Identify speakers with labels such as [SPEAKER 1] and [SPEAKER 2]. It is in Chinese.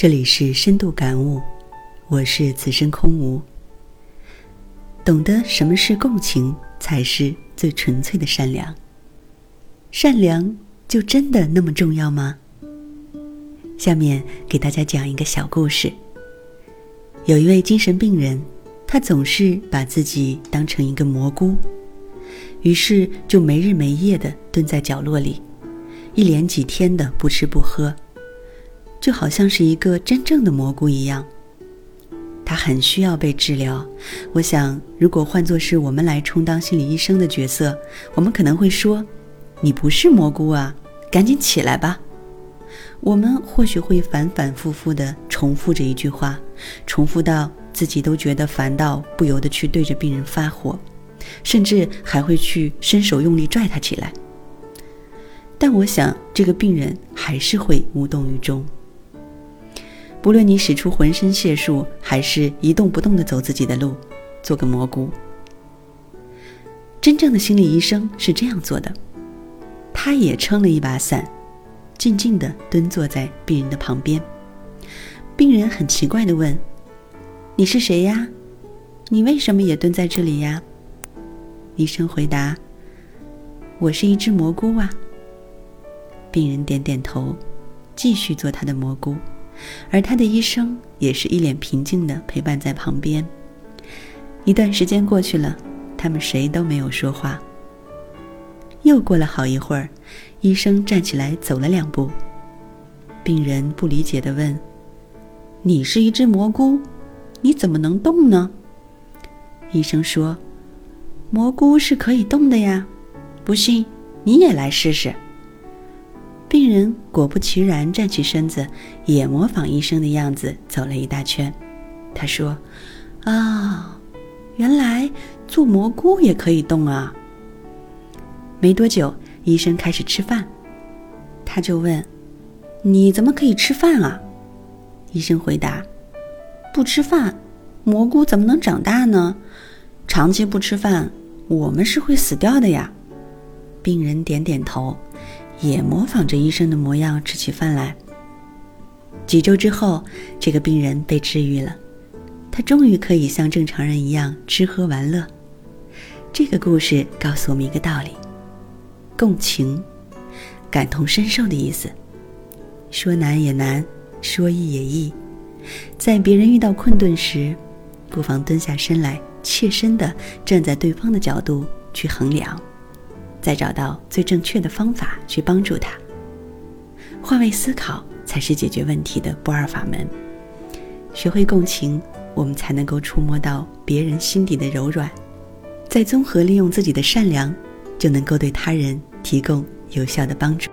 [SPEAKER 1] 这里是深度感悟，我是此生空无。懂得什么是共情，才是最纯粹的善良。善良就真的那么重要吗？下面给大家讲一个小故事。有一位精神病人，他总是把自己当成一个蘑菇，于是就没日没夜的蹲在角落里，一连几天的不吃不喝。就好像是一个真正的蘑菇一样，他很需要被治疗。我想，如果换作是我们来充当心理医生的角色，我们可能会说：“你不是蘑菇啊，赶紧起来吧。”我们或许会反反复复的重复着一句话，重复到自己都觉得烦到不由得去对着病人发火，甚至还会去伸手用力拽他起来。但我想，这个病人还是会无动于衷。不论你使出浑身解数，还是一动不动的走自己的路，做个蘑菇。真正的心理医生是这样做的，他也撑了一把伞，静静的蹲坐在病人的旁边。病人很奇怪的问：“你是谁呀？你为什么也蹲在这里呀？”医生回答：“我是一只蘑菇啊。”病人点点头，继续做他的蘑菇。而他的医生也是一脸平静的陪伴在旁边。一段时间过去了，他们谁都没有说话。又过了好一会儿，医生站起来走了两步。病人不理解的问：“你是一只蘑菇，你怎么能动呢？”医生说：“蘑菇是可以动的呀，不信你也来试试。”病人果不其然站起身子，也模仿医生的样子走了一大圈。他说：“啊，原来做蘑菇也可以动啊！”没多久，医生开始吃饭，他就问：“你怎么可以吃饭啊？”医生回答：“不吃饭，蘑菇怎么能长大呢？长期不吃饭，我们是会死掉的呀。”病人点点头。也模仿着医生的模样吃起饭来。几周之后，这个病人被治愈了，他终于可以像正常人一样吃喝玩乐。这个故事告诉我们一个道理：共情、感同身受的意思。说难也难，说易也易。在别人遇到困顿时，不妨蹲下身来，切身的站在对方的角度去衡量。再找到最正确的方法去帮助他。换位思考才是解决问题的不二法门。学会共情，我们才能够触摸到别人心底的柔软，再综合利用自己的善良，就能够对他人提供有效的帮助。